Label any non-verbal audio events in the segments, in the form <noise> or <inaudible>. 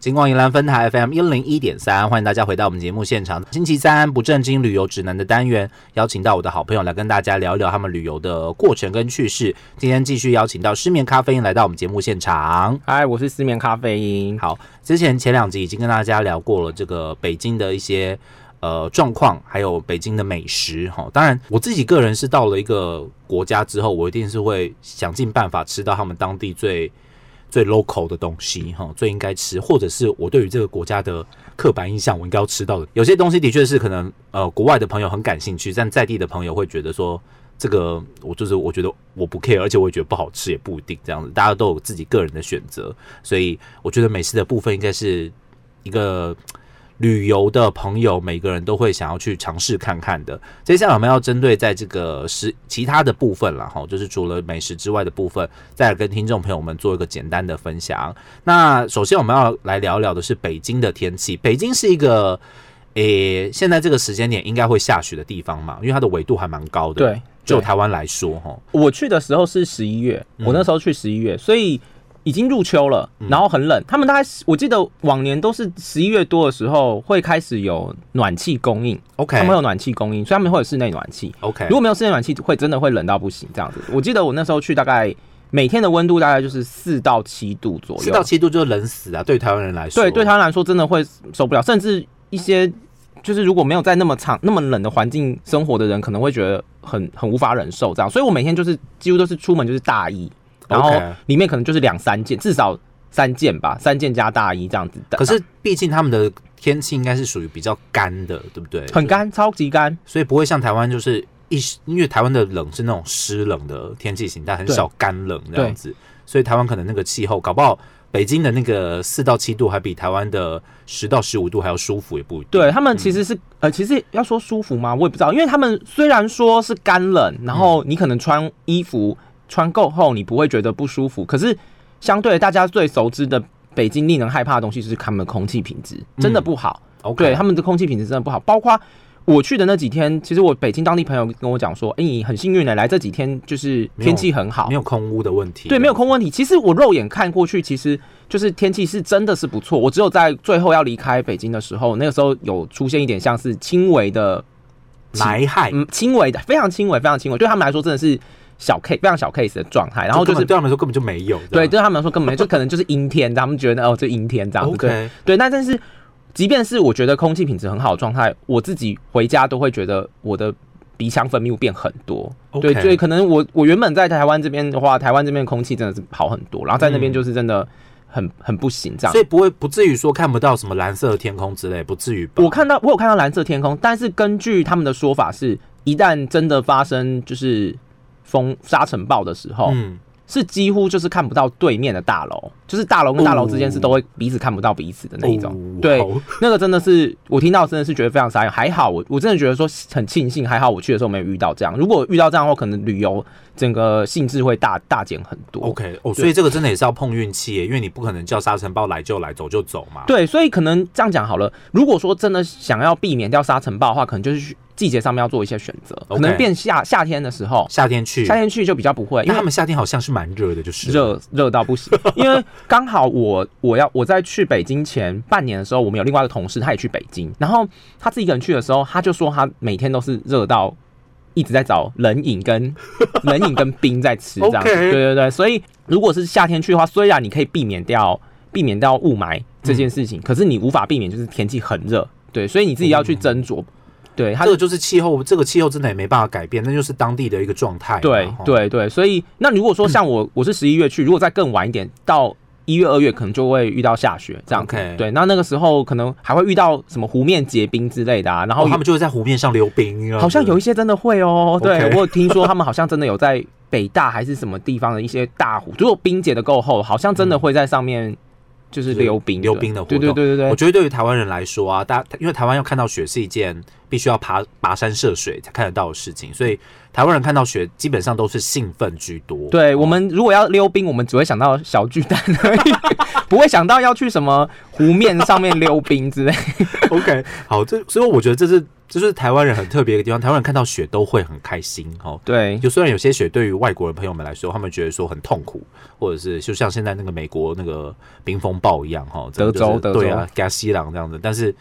金光银兰分台 FM 一零一点三，欢迎大家回到我们节目现场。星期三不正经旅游指南的单元，邀请到我的好朋友来跟大家聊一聊他们旅游的过程跟趣事。今天继续邀请到失眠咖啡因来到我们节目现场。嗨，我是失眠咖啡因。好，之前前两集已经跟大家聊过了这个北京的一些呃状况，还有北京的美食哈。当然，我自己个人是到了一个国家之后，我一定是会想尽办法吃到他们当地最。最 local 的东西哈，最应该吃，或者是我对于这个国家的刻板印象，我应该要吃到的。有些东西的确是可能呃，国外的朋友很感兴趣，但在地的朋友会觉得说，这个我就是我觉得我不 care，而且我也觉得不好吃，也不一定这样子。大家都有自己个人的选择，所以我觉得美食的部分应该是一个。旅游的朋友，每个人都会想要去尝试看看的。接下来我们要针对在这个食其他的部分了哈，就是除了美食之外的部分，再来跟听众朋友们做一个简单的分享。那首先我们要来聊聊的是北京的天气。北京是一个诶，现在这个时间点应该会下雪的地方嘛，因为它的纬度还蛮高的。对，就台湾来说哈，我去的时候是十一月，我那时候去十一月，所以。已经入秋了，然后很冷。他们大概我记得往年都是十一月多的时候会开始有暖气供应。OK，他们有暖气供应，所以他们会有室内暖气。OK，如果没有室内暖气，会真的会冷到不行这样子。我记得我那时候去，大概每天的温度大概就是四到七度左右。四到七度就是冷死啊！对台湾人来说，对对台湾来说真的会受不了。甚至一些就是如果没有在那么长那么冷的环境生活的人，可能会觉得很很无法忍受这样。所以我每天就是几乎都是出门就是大衣。然后里面可能就是两三件，至少三件吧，三件加大衣这样子的。可是毕竟他们的天气应该是属于比较干的，对不对？很干，超级干，所以不会像台湾就是一，因为台湾的冷是那种湿冷的天气型，但很少干冷这样子。所以台湾可能那个气候，搞不好北京的那个四到七度还比台湾的十到十五度还要舒服，也不一定。对他们其实是呃，其实要说舒服吗？我也不知道，因为他们虽然说是干冷，然后你可能穿衣服。穿够厚，你不会觉得不舒服。可是，相对大家最熟知的北京令人害怕的东西，就是他们的空气品质真的不好。对，他们的空气品质真的不好。包括我去的那几天，其实我北京当地朋友跟我讲说：“哎，你很幸运的来这几天，就是天气很好，没有空污的问题。”对，没有空问题。其实我肉眼看过去，其实就是天气是真的是不错。我只有在最后要离开北京的时候，那个时候有出现一点像是轻微的霾害，嗯，轻微的，非常轻微，非常轻微，对他们来说真的是。小 case 非常小 case 的状态，然后就是对他们来说根本就没有，对，对他们来说根本没有，就可能就是阴天，他们觉得哦，这阴天这样子，对，对。那但是，即便是我觉得空气品质很好的状态，我自己回家都会觉得我的鼻腔分泌物变很多，对，所以可能我我原本在台湾这边的话，台湾这边空气真的是好很多，然后在那边就是真的很很不行这样，所以不会不至于说看不到什么蓝色的天空之类，不至于。我看到我有看到蓝色天空，但是根据他们的说法是，一旦真的发生就是。风沙尘暴的时候，嗯，是几乎就是看不到对面的大楼，就是大楼跟大楼之间是都会彼此看不到彼此的那一种。对，那个真的是我听到真的是觉得非常傻眼。还好我我真的觉得说很庆幸，还好我去的时候没有遇到这样。如果遇到这样的话，可能旅游整个性质会大大减很多。OK，哦，所以这个真的也是要碰运气，因为你不可能叫沙尘暴来就来，走就走嘛。对，所以可能这样讲好了。如果说真的想要避免掉沙尘暴的话，可能就是去。季节上面要做一些选择，可能变夏夏天的时候，夏天去，夏天去就比较不会，因为他们夏天好像是蛮热的，就是。热热到不行。因为刚好我 <laughs> 我要我在去北京前半年的时候，我们有另外一个同事，他也去北京，然后他自己一个人去的时候，他就说他每天都是热到一直在找冷饮跟 <laughs> 冷饮跟冰在吃这样。对对对，所以如果是夏天去的话，虽然你可以避免掉避免掉雾霾这件事情，可是你无法避免就是天气很热，对，所以你自己要去斟酌。对，这个就是气候，这个气候真的也没办法改变，那就是当地的一个状态。对对对，所以那如果说像我，<clears throat> 我是十一月去，如果再更晚一点，到一月、二月，可能就会遇到下雪这样。对，那那个时候可能还会遇到什么湖面结冰之类的啊，然后他们就会在湖面上溜冰。好像有一些真的会哦，对我有听说他们好像真的有在北大还是什么地方的一些大湖，如果冰结的够厚，好像真的会在上面。就是溜冰，溜冰的活动。对对对对对，我觉得对于台湾人来说啊，大因为台湾要看到雪是一件必须要爬跋山涉水才看得到的事情，所以台湾人看到雪基本上都是兴奋居多。对我们如果要溜冰，我们只会想到小巨蛋而已，不会想到要去什么湖面上面溜冰之类。<laughs> OK，好，这所以我觉得这是这就是台湾人很特别的地方。台湾人看到雪都会很开心哦。对，就虽然有些雪对于外国人朋友们来说，他们觉得说很痛苦，或者是就像现在那个美国那个冰风暴一样哈，德州德州对啊，加西朗这样子，但是。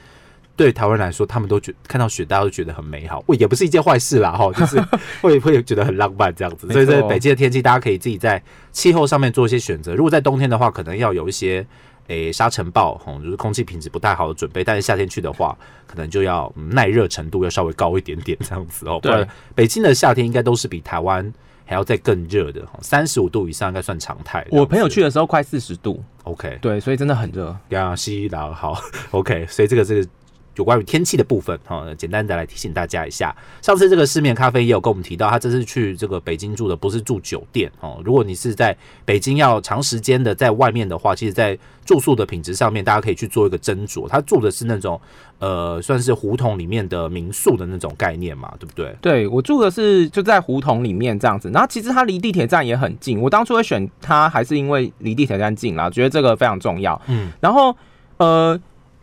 对台湾来说，他们都觉看到雪，大家都觉得很美好，也不是一件坏事啦，哈，<laughs> 就是会会觉得很浪漫这样子。所以在北京的天气，大家可以自己在气候上面做一些选择。如果在冬天的话，可能要有一些诶沙尘暴，哈，就是空气品质不太好的准备。但是夏天去的话，可能就要耐热程度要稍微高一点点这样子哦。对，北京的夏天应该都是比台湾还要再更热的，三十五度以上应该算常态。我朋友去的时候快四十度，OK，对，所以真的很热。呀，西朗好，OK，所以这个这个。有关于天气的部分，哈，简单的来提醒大家一下。上次这个失眠咖啡也有跟我们提到，他这次去这个北京住的不是住酒店哦。如果你是在北京要长时间的在外面的话，其实，在住宿的品质上面，大家可以去做一个斟酌。他住的是那种呃，算是胡同里面的民宿的那种概念嘛，对不对？对我住的是就在胡同里面这样子。然后其实它离地铁站也很近。我当初会选它，还是因为离地铁站近啦，觉得这个非常重要。嗯，然后呃。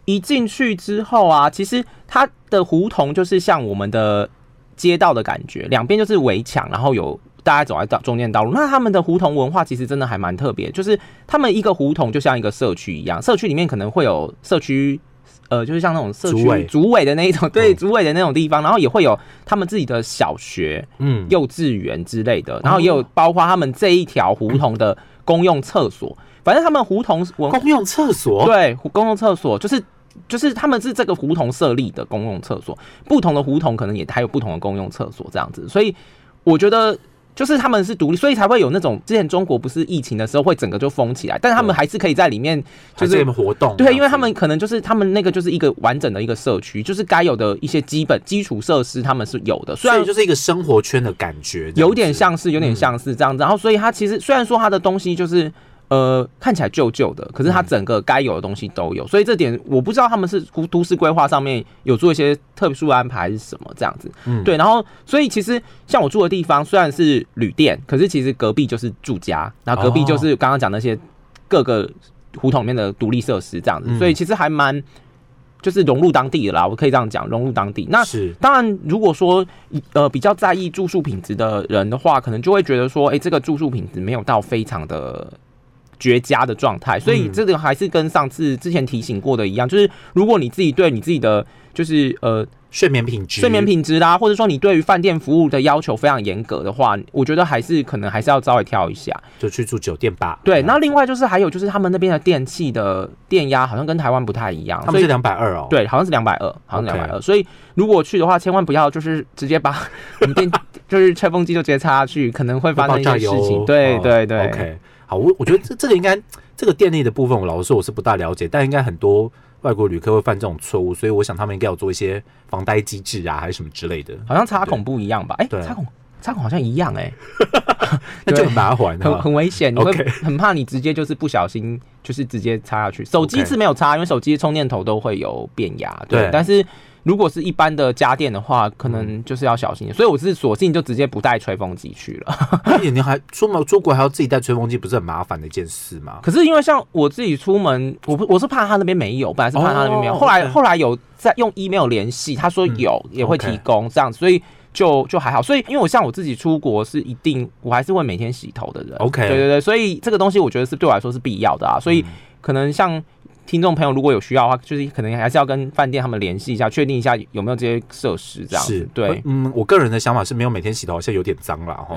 一进去之后啊，其实它的胡同就是像我们的街道的感觉，两边就是围墙，然后有大家走在道中间道路。那他们的胡同文化其实真的还蛮特别，就是他们一个胡同就像一个社区一样，社区里面可能会有社区，呃，就是像那种社区主委的那一种，对，主委的那种地方，然后也会有他们自己的小学、嗯，幼稚园之类的，然后也有包括他们这一条胡同的公用厕所。反正他们胡同文公用厕所，对，公用厕所就是。就是他们是这个胡同设立的公用厕所，不同的胡同可能也还有不同的公用厕所这样子，所以我觉得就是他们是独立，所以才会有那种之前中国不是疫情的时候会整个就封起来，但他们还是可以在里面就是活动，对，因为他们可能就是他们那个就是一个完整的一个社区，就是该有的一些基本基础设施他们是有的，虽然就是一个生活圈的感觉，有点像是有点像是这样子，然后所以它其实虽然说它的东西就是。呃，看起来旧旧的，可是它整个该有的东西都有，所以这点我不知道他们是都都市规划上面有做一些特殊安排还是什么这样子。嗯，对，然后所以其实像我住的地方虽然是旅店，可是其实隔壁就是住家，然后隔壁就是刚刚讲那些各个胡同里面的独立设施这样子，所以其实还蛮就是融入当地的啦，我可以这样讲，融入当地。那是当然，如果说呃比较在意住宿品质的人的话，可能就会觉得说，哎，这个住宿品质没有到非常的。绝佳的状态，所以这个还是跟上次之前提醒过的一样，就是如果你自己对你自己的就是呃睡眠品质、睡眠品质啦，或者说你对于饭店服务的要求非常严格的话，我觉得还是可能还是要稍微挑一下，就去住酒店吧。对，那另外就是还有就是他们那边的电器的电压好像跟台湾不太一样，他们是两百二哦，对，好像是两百二，好像两百二，所以如果去的话，千万不要就是直接把 <laughs> 我们电就是吹风机就直接插下去，可能会发生一些事情。对对对，OK。好，我我觉得这这个应该这个电力的部分，我老实说我是不大了解，但应该很多外国旅客会犯这种错误，所以我想他们应该要做一些防呆机制啊，还是什么之类的。好像插孔不一样吧？哎，插孔插孔好像一样哎，<laughs> 那就很麻烦，很很危险，你会很怕你直接就是不小心就是直接插下去。手机是没有插，因为手机充电头都会有变压，对，但是。如果是一般的家电的话，可能就是要小心，所以我是索性就直接不带吹风机去了。<laughs> 你还出门出国还要自己带吹风机，不是很麻烦的一件事吗？可是因为像我自己出门，我不我是怕他那边没有，本来是怕他那边没有，后来后来有在用 email 联系，他说有也会提供这样，所以就就还好。所以因为我像我自己出国是一定我还是会每天洗头的人，OK，对对对，所以这个东西我觉得是对我来说是必要的啊，所以可能像。听众朋友，如果有需要的话，就是可能还是要跟饭店他们联系一下，确定一下有没有这些设施，这样是对。嗯，我个人的想法是没有每天洗头，好像有点脏了哈。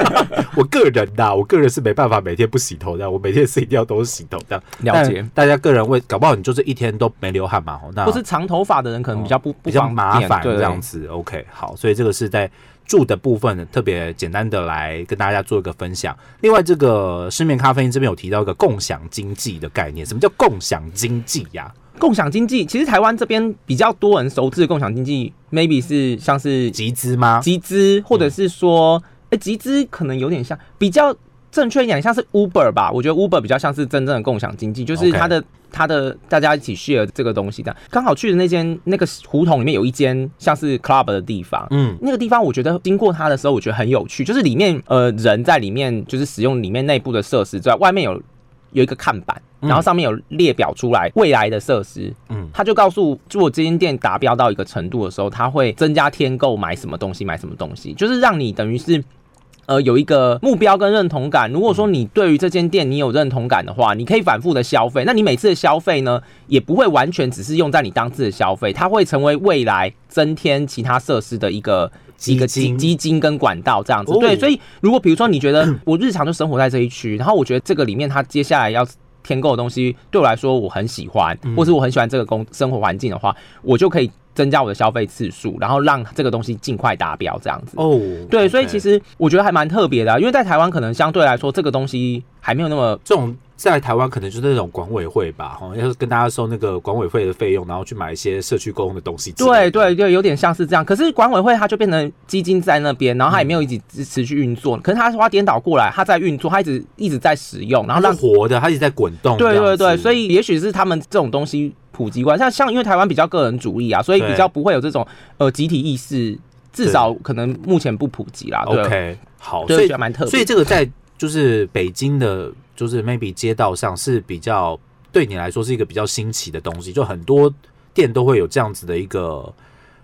<laughs> 我个人呐，我个人是没办法每天不洗头的，我每天是一定要都洗头这样。了解，大家个人会搞不好你就是一天都没流汗嘛，那或是长头发的人可能比较不比较麻烦这样子。OK，好，所以这个是在。住的部分特别简单的来跟大家做一个分享。另外，这个市面咖啡因这边有提到一个共享经济的概念，什么叫共享经济呀？共享经济其实台湾这边比较多人熟知的共享经济，maybe 是像是集资吗？集资，或者是说，哎，集资可能有点像比较。正确一点，像是 Uber 吧，我觉得 Uber 比较像是真正的共享经济，就是它的它的大家一起 share 这个东西的。刚好去的那间那个胡同里面有一间像是 club 的地方，嗯，那个地方我觉得经过它的时候，我觉得很有趣，就是里面呃人在里面就是使用里面内部的设施之外，外面有有一个看板，然后上面有列表出来未来的设施，嗯他就告诉，如果这间店达标到一个程度的时候，他会增加添购买什么东西，买什么东西，就是让你等于是。呃，有一个目标跟认同感。如果说你对于这间店你有认同感的话，你可以反复的消费。那你每次的消费呢，也不会完全只是用在你当次的消费，它会成为未来增添其他设施的一个一个基基金跟管道这样子。哦对，所以如果比如说你觉得我日常就生活在这一区，然后我觉得这个里面它接下来要添购的东西对我来说我很喜欢，嗯或是我很喜欢这个工生活环境的话，我就可以增加我的消费次数，然后让这个东西尽快达标这样子。哦，对，所以其实实我觉得还蛮特别的啊、因为在台湾可能相对来说这个东西还没有那么这种在台湾可能就是那种管委会吧，哈，要是跟大家收那个管委会的费用，然后去买一些社区公用的东西的。对对对，有点像是这样。可是管委会它就变成基金在那边，然后它也没有一直持持续运作。可是它花颠倒过来，它在运作，它一直一直在使用，然后让是活的，它一直在滚动。对对对，所以以也许是他们这种东西普及观，像像因为台湾比较个人主义啊，所以比较不会有这种呃集体意识，至少可能目前不普及啦。对 OK 好，所以蛮特别。所以这个在就是北京的，就是 maybe 街道上是比较对你来说是一个比较新奇的东西，就很多店都会有这样子的一个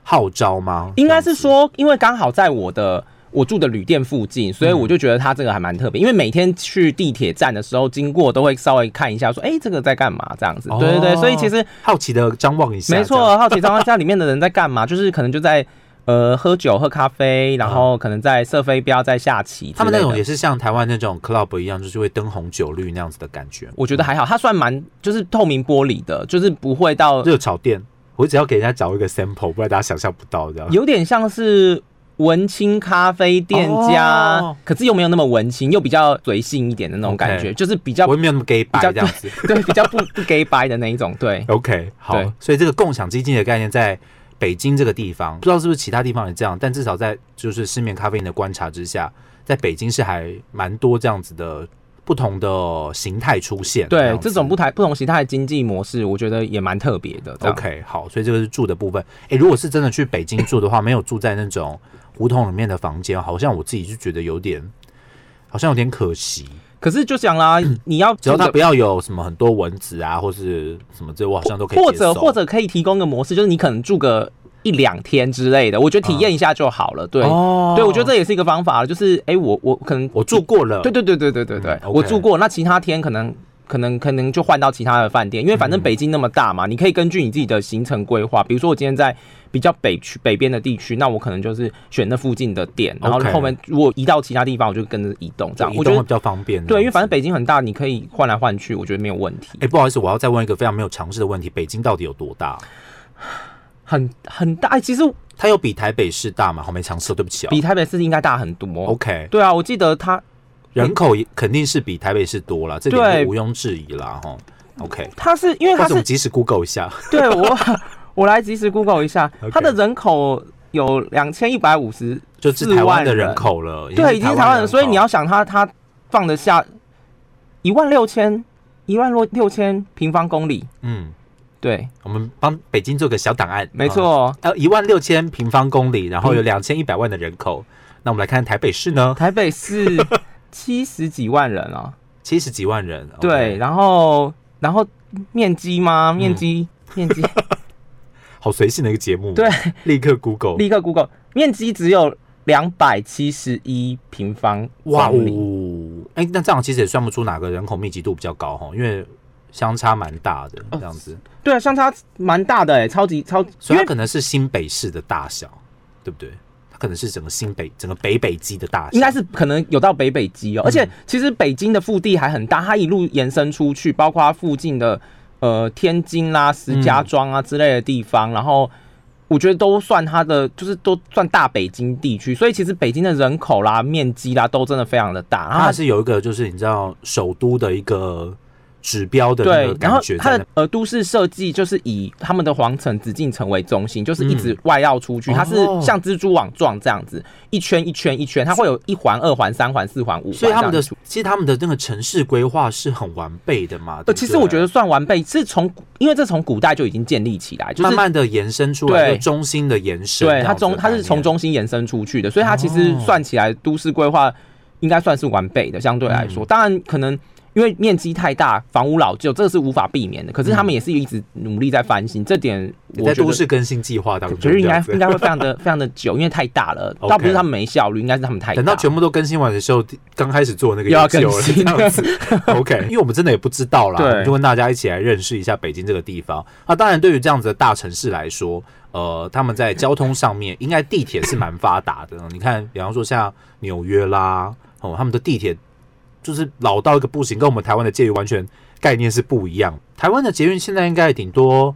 号召吗？应该是说，因为刚好在我的我住的旅店附近，所以我就觉得它这个还蛮特别。因为每天去地铁站的时候经过，都会稍微看一下，说，哎、这个在干嘛？这样子。对对对，哦所以其实好奇的张望一下，没，错，好奇张望家里面的人在干嘛？就是可能就在呃喝酒、喝咖啡，然后可能在射飞镖、在下棋。他们那种也是像台湾那种 club 一样，就是会灯红酒绿那样子的感觉。我觉得还好，它算蛮就是透明玻璃的，就是不会到热炒店，我只要给人家找一个 sample，不然大家想象不到这样。有点像是文青咖啡店加，哦可是又没有那么文青，又比较随性一点的那种感觉就是比较我也没有那么 gay 白较这样子。<laughs> 对比较不不 gay 白的那一种，对。OK，好，所以这个共享基金的概念在北京这个地方，不知道是不是其他地方也这样，但至少在就是市面咖啡因的观察之下，在北京是还蛮多这样子的不同的形态出现。对这种不台不同形态的经济模式，我觉得也蛮特别的。OK，好，所以这个是住的部分。诶，如果是真的去北京住的话，没有住在那种胡同里面的房间，好像我自己就觉得有点，好像有点可惜。可是就讲啦，你要只要它不要有什么很多蚊子啊，或是什么这，我好像都可以或者或者可以提供个模式，就是你可能住个一两天之类的，我觉得体验一下就好了。对，哦。对我觉得这也是一个方法，就是哎、诶我我可能我住过了，对对对对对对对，我住过，那其他天可能。可能可能就换到其他的饭店，因为反正嗯北京那么大嘛，你可以根据你自己的行程规划。比如说我今天在比较北区北边的地区，那我可能就是选那附近的店，然后后面如果移到其他地方，我就跟着移动这样。移我觉得动会比较方便。对，因为反正北北京很大，你可以换来换去，我觉得没有问题。哎、不好意思，我要再问一个非常没有常识的问题：北京到底有多大？很很大，哎其实它有比台北市大吗？好没常识哦，对不起哦。比台北市应该大很多。OK，对啊，我记得它人口也肯定是比台北市多了，这点毋庸置疑啦。哈。OK，它是因为它是及时 Google 一下。对我 <laughs> 我来及时 Google 一下它的人口有两千一百五十，就是台湾的人人口了，对，已经是台湾人，所以你要想它它放得下一万六千一万六六千平方公里，嗯，对，我们帮北京做个小档案，没啊，错。呃，一万六千平方公里，然后有嗯两千一百万的人口。那我们来看台北市呢，台北市七十几万人啊，七十几万人。对然后然后面积嗯吗？面积、面积，<laughs> 好随性的一个节目。对，立刻 Google。立刻 Google 面积只有两百七十一平方哇。哦，哎、那这样其实也算不出哪个人口密集度比较高哈，因为相差蛮大的哦这样子，对啊，相差蛮大的哎、超级超，因为所以它可能是新北市的大小，对不对？它可能是整个新北整个北北基的大小，应该是可能有到北北基哦，而嗯。且其实北京的腹地还很大，它一路延伸出去，包括附近的呃天津啦、石家庄啊之类的地方，然后我觉得都算它的，就是都算大北京地区，所以其实北京的人口啦、面积啦都真的非常的大，它还是有一个就是你知道首都的一个指标的那个，对然后感觉它的呃都市设计就是以他们的皇城紫禁城为中心，就是一直外绕出去，嗯它是哦像蜘蛛网状这样子，一圈一圈一圈，它会有一环、二环、三环、四环、五环。所以他们的其实他们的那个城市规划是很完备的嘛。呃，对其实我觉得算完备，是从因为这从古代就已经建立起来，就是慢慢的延伸出来，个中心的延伸，对它中它是从中心延伸出去的，所以它其实哦算起来都市规划应该算是完备的，相对来说，当然可能因为面积太大，房屋老旧，这个是无法避免的。可是他们也是一直努力在翻新，这点我在都市更新计划当中，觉得应该应该会非常的非常的久，因为太大了。<laughs> 倒不是他们没效率，应该是他们太大。等到全部都更新完的时候，刚开始做那个又要研究了更新这样子。<laughs> OK，因为我们真的也不知道啦，我们就跟大家一起来认识一下北京这个地方。那当然，对于这样子的大城市来说，呃，他们在交通上面，应该地铁是蛮发达的。你看，比方说像纽约啦，哦，他们的地铁就是老到一个不行，跟我们台湾的捷运完全概念是不一样。台湾的捷运现在应该顶多。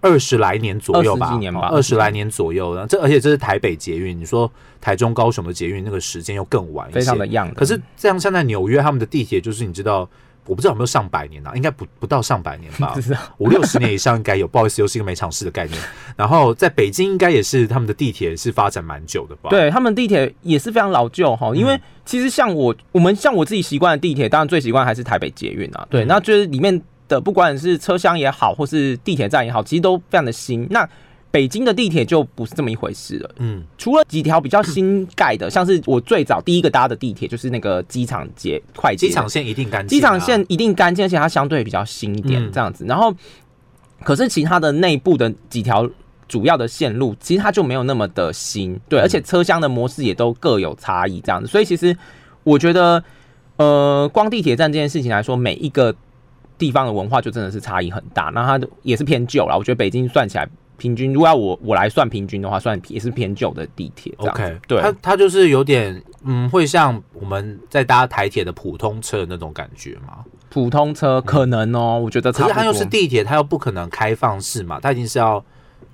二十来年左右吧，20几年吧二十来年左右了。这而且这是台北捷运，你说台中、高雄的捷运那个时间又更晚一些，非常的样的。可是这样，像在纽约，他们的地铁就是你知道，我不知道有没有上百年啊，应该不不到上百年吧 <laughs> 五六十年以上应该有。不好意思，又是一个没尝试的概念。然后在北京，应该也是他们的地铁是发展蛮久的吧？，对他们地铁也是非常老旧哈，因为嗯其实像我我们像我自己习惯的地铁，当然最习惯还是台北捷运啊。对，嗯那就是里面的不管是车厢也好，或是地铁站也好，其实都非常的新。那北京的地铁就不是这么一回事了。嗯，除了几条比较新盖的，像是我最早第一个搭的地铁就是那个机场捷快捷机场线一定干净、啊，机场线一定干净，而且它相对比较新一点嗯这样子。然后，可是其他的内部的几条主要的线路，其实它就没有那么的新，对，嗯而且车厢的模式也都各有差异这样子。所以其实我觉得，呃，光地铁站这件事情来说，每一个地方的文化就真的是差异很大。那它的也是偏旧了，我觉得北京算起来。平均，如果要我我来算平均的话，算也是偏旧的地铁。OK，对，它它就是有点嗯，会像我们在搭台铁的普通车的那种感觉嘛。普通车可能哦、我觉得差不多。可是它又是地铁，它又不可能开放式嘛，它一定是要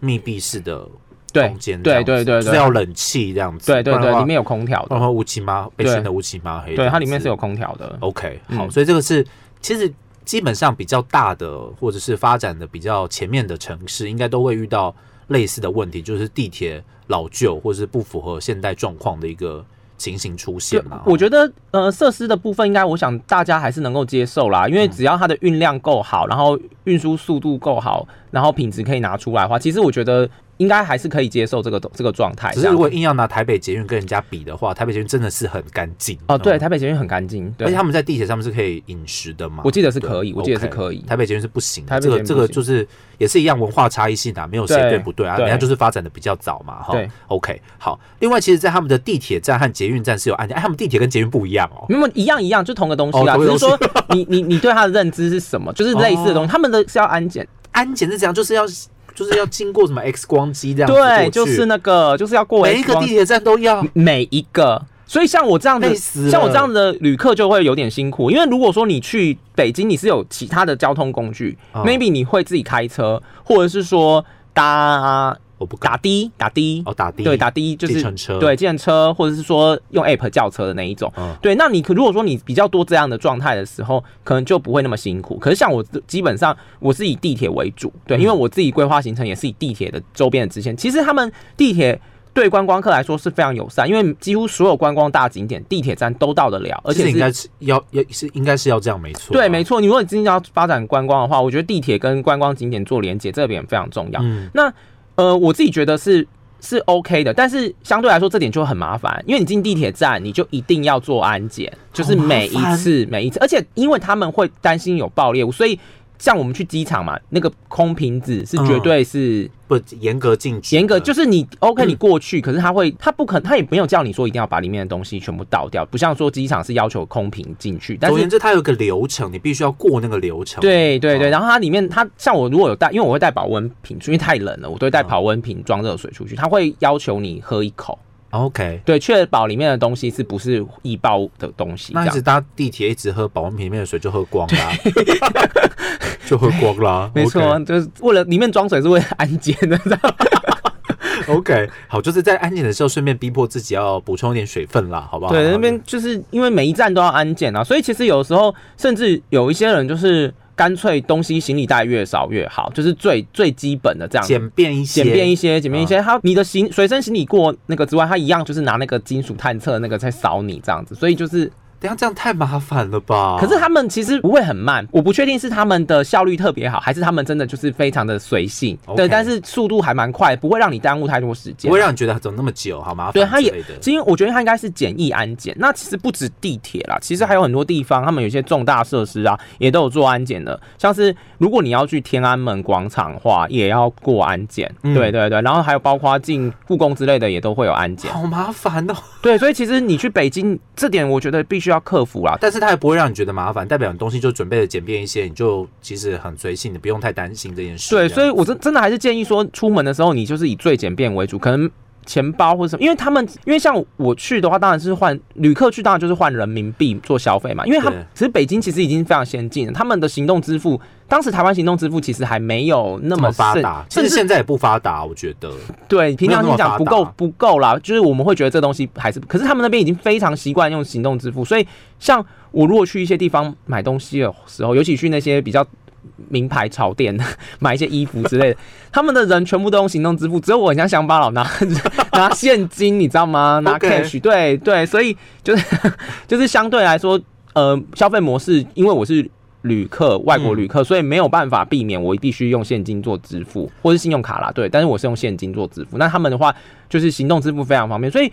密闭式的空间对，对对对，是要冷气这样子。对对对，里面有空调的，然后乌漆嘛，被熏的乌漆嘛黑。对，它里面是有有空调的。OK 嗯好，所以这个是其实基本上比较大的或者是发展的比较前面的城市，应该都会遇到类似的问题，就是地铁老旧或者是不符合现代状况的一个情形出现嘛。我觉得呃，设施的部分应该，我想大家还是能够接受啦，因为嗯只要它的运量够好，然后运输速度够好，然后品质可以拿出来的话，其实我觉得应该还是可以接受这个这个状态。只是如果硬要拿台北捷运跟人家比的话，台北捷运真的是很干净哦，对，嗯台北捷运很干净，而且他们在地铁上面是可以饮食的嘛？我记得是可以，我记得是可以。台北捷运是不行的，这个这个就是也是一样文化差异性啊，没有谁对对不对啊，对人家就是发展的比较早嘛，哈。对，OK，好。另外，其实，在他们的地铁站和捷运站是有安检，哎，他们地铁跟捷运不一样哦。没有一样一样，就同个东西啦，只是说你你你对他的认知是什么，就是类似的东西，<laughs> 他们的是要安检，安检是怎样？就是要就是要经过什么 X 光机这样子对，就是那个就是要过每一个地铁站都要。每一个。所以像我这样的，像我这样的旅客就会有点辛苦，因为如果说你去北京，你是有其他的交通工具、哦。M a y b e 你会自己开车，或者是说搭我不打的打的，哦打的对打的就是对计程车，或者是说用 app 叫车的那一种。嗯对，那你可如果说你比较多这样的状态的时候，可能就不会那么辛苦。可是像我基本上我是以地铁为主，对，嗯因为我自己规划行程也是以地铁的周边的支线。其实他们地铁对观光客来说是非常友善，因为几乎所有观光大景点地铁站都到得了，而且应该是要要是应该是要这样没错。对，没。错。你如果真的要发展观光的话，我觉得地铁跟观光景点做连接，这点非常重要。嗯，那呃，我自己觉得是是 OK 的，但是相对来说这点就很麻烦，因为你进地铁站你就一定要做安检，就是每一次每一次，而且因为他们会担心有爆裂物，所以像我们去机场嘛，那个空瓶子是绝对是不严格禁止，严格，就是你 OK 嗯你过去，可是他会他不肯他也没有叫你说一定要把里面的东西全部倒掉，不像说机场是要求空瓶进去，但是总而言之，它有个流程，你必须要过那个流程。对对对，哦然后它里面它像我如果有带，因为我会带保温瓶因为太冷了，我都会带嗯保温瓶装热水出去。它会要求你喝一口，OK，对，确保里面的东西是不是易爆的东西。那一直搭地铁，一直喝保温瓶里面的水就喝光啦，<laughs> 就喝光啦。没错就是为了里面装水是为了安检的，这样 <laughs> OK，好，就是在安检的时候顺便逼迫自己要补充一点水分啦，好不好？对，那边就是因为每一站都要安检啊，所以其实有时候甚至有一些人就是干脆东西行李带越少越好，就是最最基本的这样子。简便一些，简便一些，简便一些。它你的行随身行李过那个之外，它一样就是拿那个金属探测那个在扫你这样子，所以就是等下这样太麻烦了吧？可是他们其实不会很慢，我不确定是他们的效率特别好，还是他们真的就是非常的随性。对，但是速度还蛮快，不会让你耽误太多时间不会。让你觉得走那么久，好麻烦对，他也之类的。其实我觉得他应该是简易安检。那其实不止地铁啦，其实还有很多地方，他们有些重大设施啊，也都有做安检的。像是如果你要去天安门广场的话，也要过安检。嗯对对对，然后还有包括进故宫之类的，也都会有安检。好麻烦哦，对，所以其实你去北京这点，我觉得必须要克服啦。但是它也不会让你觉得麻烦，代表你东西就准备的简便一些，你就其实很随性，你不用太担心这件事。对，所以以我真真的还是建议说，出门的时候你就是以最简便为主，可能钱包或者什么，因为他们因为像我去的话，当然是换旅客去，当然就是换人民币做消费嘛，因为他们其实北京其实已经非常先进了，他们的行动支付，当时台湾行动支付其实还没有那么发达，甚至现在也不发达，我觉得。对平常心讲不够不够啦，就是我们会觉得这东西还是，可是他们那边已经非常习惯用行动支付，所以像我如果去一些地方买东西的时候，尤其去那些比较名牌潮店 <laughs> 买一些衣服之类的，<laughs> 他们的人全部都用行动支付，只有我很像乡巴佬拿 <laughs> 拿现金，你知道吗？拿 cash，对对，所以就是就是相对来说，呃，消费模式，因为我是。旅客，外国旅客，所以没有办法避免我必须用现金做支付，或是信用卡啦，对。但是我是用现金做支付，那他们的话就是行动支付非常方便，所以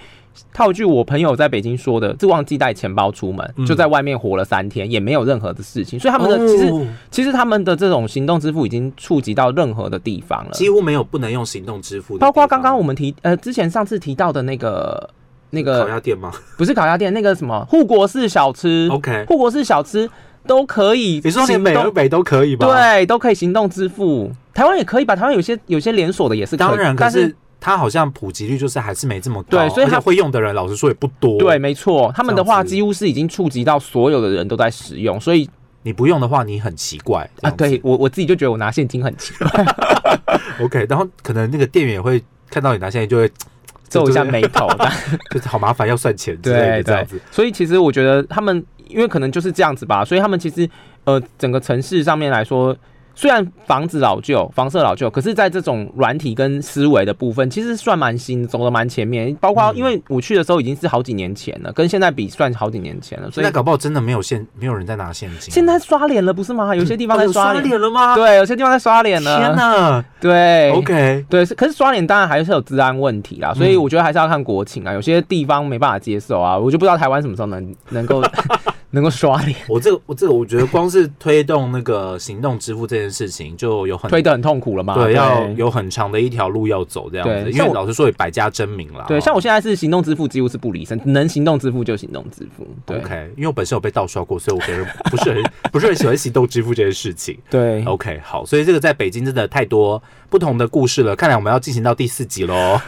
套一句我朋友在北京说的，就忘记带钱包出门，嗯就在外面活了三天，也没有任何的事情，所以他们的其实哦其实他们的这种行动支付已经触及到任何的地方了，几乎没有不能用行动支付的，包括刚刚我们提呃之前上次提到的那个那个烤鸭店吗不是烤鸭店，那个什么护国寺小吃？OK，护国寺小吃都可以，你说连美而美都可以吧？，对，都可以行动支付。台湾也可以吧？台湾有些有些连锁的也是可以，当然，可但是它好像普及率就是还是没这么高，对所以它而且会用的人，老实说也不多。对，，没错，他们的话几乎是已经触及到所有的人都在使用，所以你不用的话，你很奇怪啊，对我我自己就觉得我拿现金很奇怪，，<laughs> OK，然后可能那个店员也会看到你拿现金就会 <tsk> 皱一下眉头的。<laughs> <laughs> 就是好麻烦，要算钱之类的这样子。，所以其实我觉得他们因为可能就是这样子吧，所以他们其实呃整个城市上面来说。虽然房子老旧，房舍老旧，可是，在这种软体跟思维的部分，其实算蛮新，走的蛮前面。包括嗯因为我去的时候已经是好几年前了，跟现在比算好几年前了，所以现在搞不好真的没有现，没有人在拿现金。现在刷脸了，不是吗？有些地方在刷脸，脸了吗？对，有些地方在刷脸了。天哪对，OK，对，是可是刷脸当然还是有治安问题啦，所以我觉得还是要看国情啊，有些地方没办法接受啊，我就不知道台湾什么时候能能够 <laughs> 能够刷脸，<laughs> 我这个我这个我觉得光是推动那个行动支付这件事情就有很推的很痛苦了嘛。对，要有很长的一条路要走这样子。因为老实说也百家争鸣啦。对，哦像我现在是行动支付几乎是不离身，能行动支付就行动支付。对 OK，因为我本身有被盗刷过，所以我个人不是很 <laughs> 不是很喜欢行动支付这件事情。对，OK，好，所以这个在北京真的太多不同的故事了，看来我们要进行到第四集喽。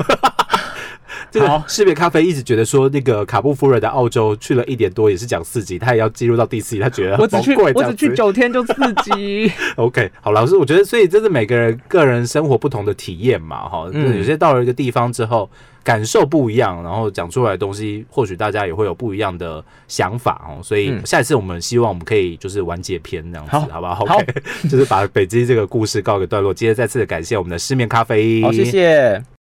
这个好识别咖啡一直觉得说，那个卡布夫人的澳洲去了一点多，也是讲四集，他也要进入到第四集，他觉得我只去我只去九天就四级。<laughs> OK，好，老师，我觉得所以这是每个人个人生活不同的体验嘛，哈，有些到了一个地方之后感受不一样，然后讲出来的东西，或许大家也会有不一样的想法哦，所以嗯下一次我们希望我们可以就是完结篇这样子，好好不好好？OK，<laughs> 就是把北京这个故事告一个段落。今天再次的感谢我们的失眠咖啡，好，谢谢。